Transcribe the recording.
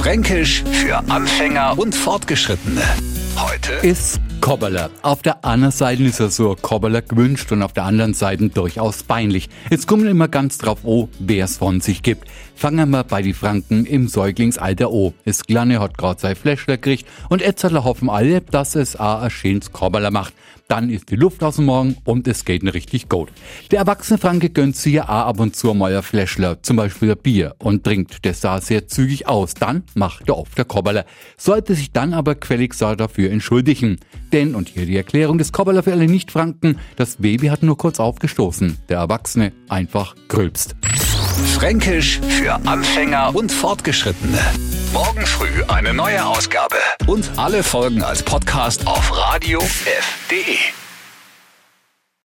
Fränkisch für Anfänger und Fortgeschrittene. Heute ist Kobbeler. Auf der einen Seite ist er so ein Kobbeler gewünscht und auf der anderen Seite durchaus peinlich. Jetzt kommen immer ganz drauf oh, wer es von sich gibt. Fangen wir bei die Franken im Säuglingsalter oh. Das Kleine hat grad sein Fläschler gekriegt und jetzt hoffen alle, dass es a schönes Kobbeler macht. Dann ist die Luft aus dem Morgen und es geht richtig gut. Der erwachsene Franke gönnt sich ja ab und zu mal ein Fläschler, zum Beispiel ein Bier, und trinkt das da sehr zügig aus. Dann macht er oft der Kobbeler. Sollte sich dann aber quellig dafür entschuldigen. Denn, und hier die Erklärung des Kobbeler für alle Nicht-Franken, das Baby hat nur kurz aufgestoßen. Der Erwachsene einfach grülpst. Fränkisch für Anfänger und Fortgeschrittene. Morgen früh eine neue Ausgabe. Und alle Folgen als Podcast auf radiof.de.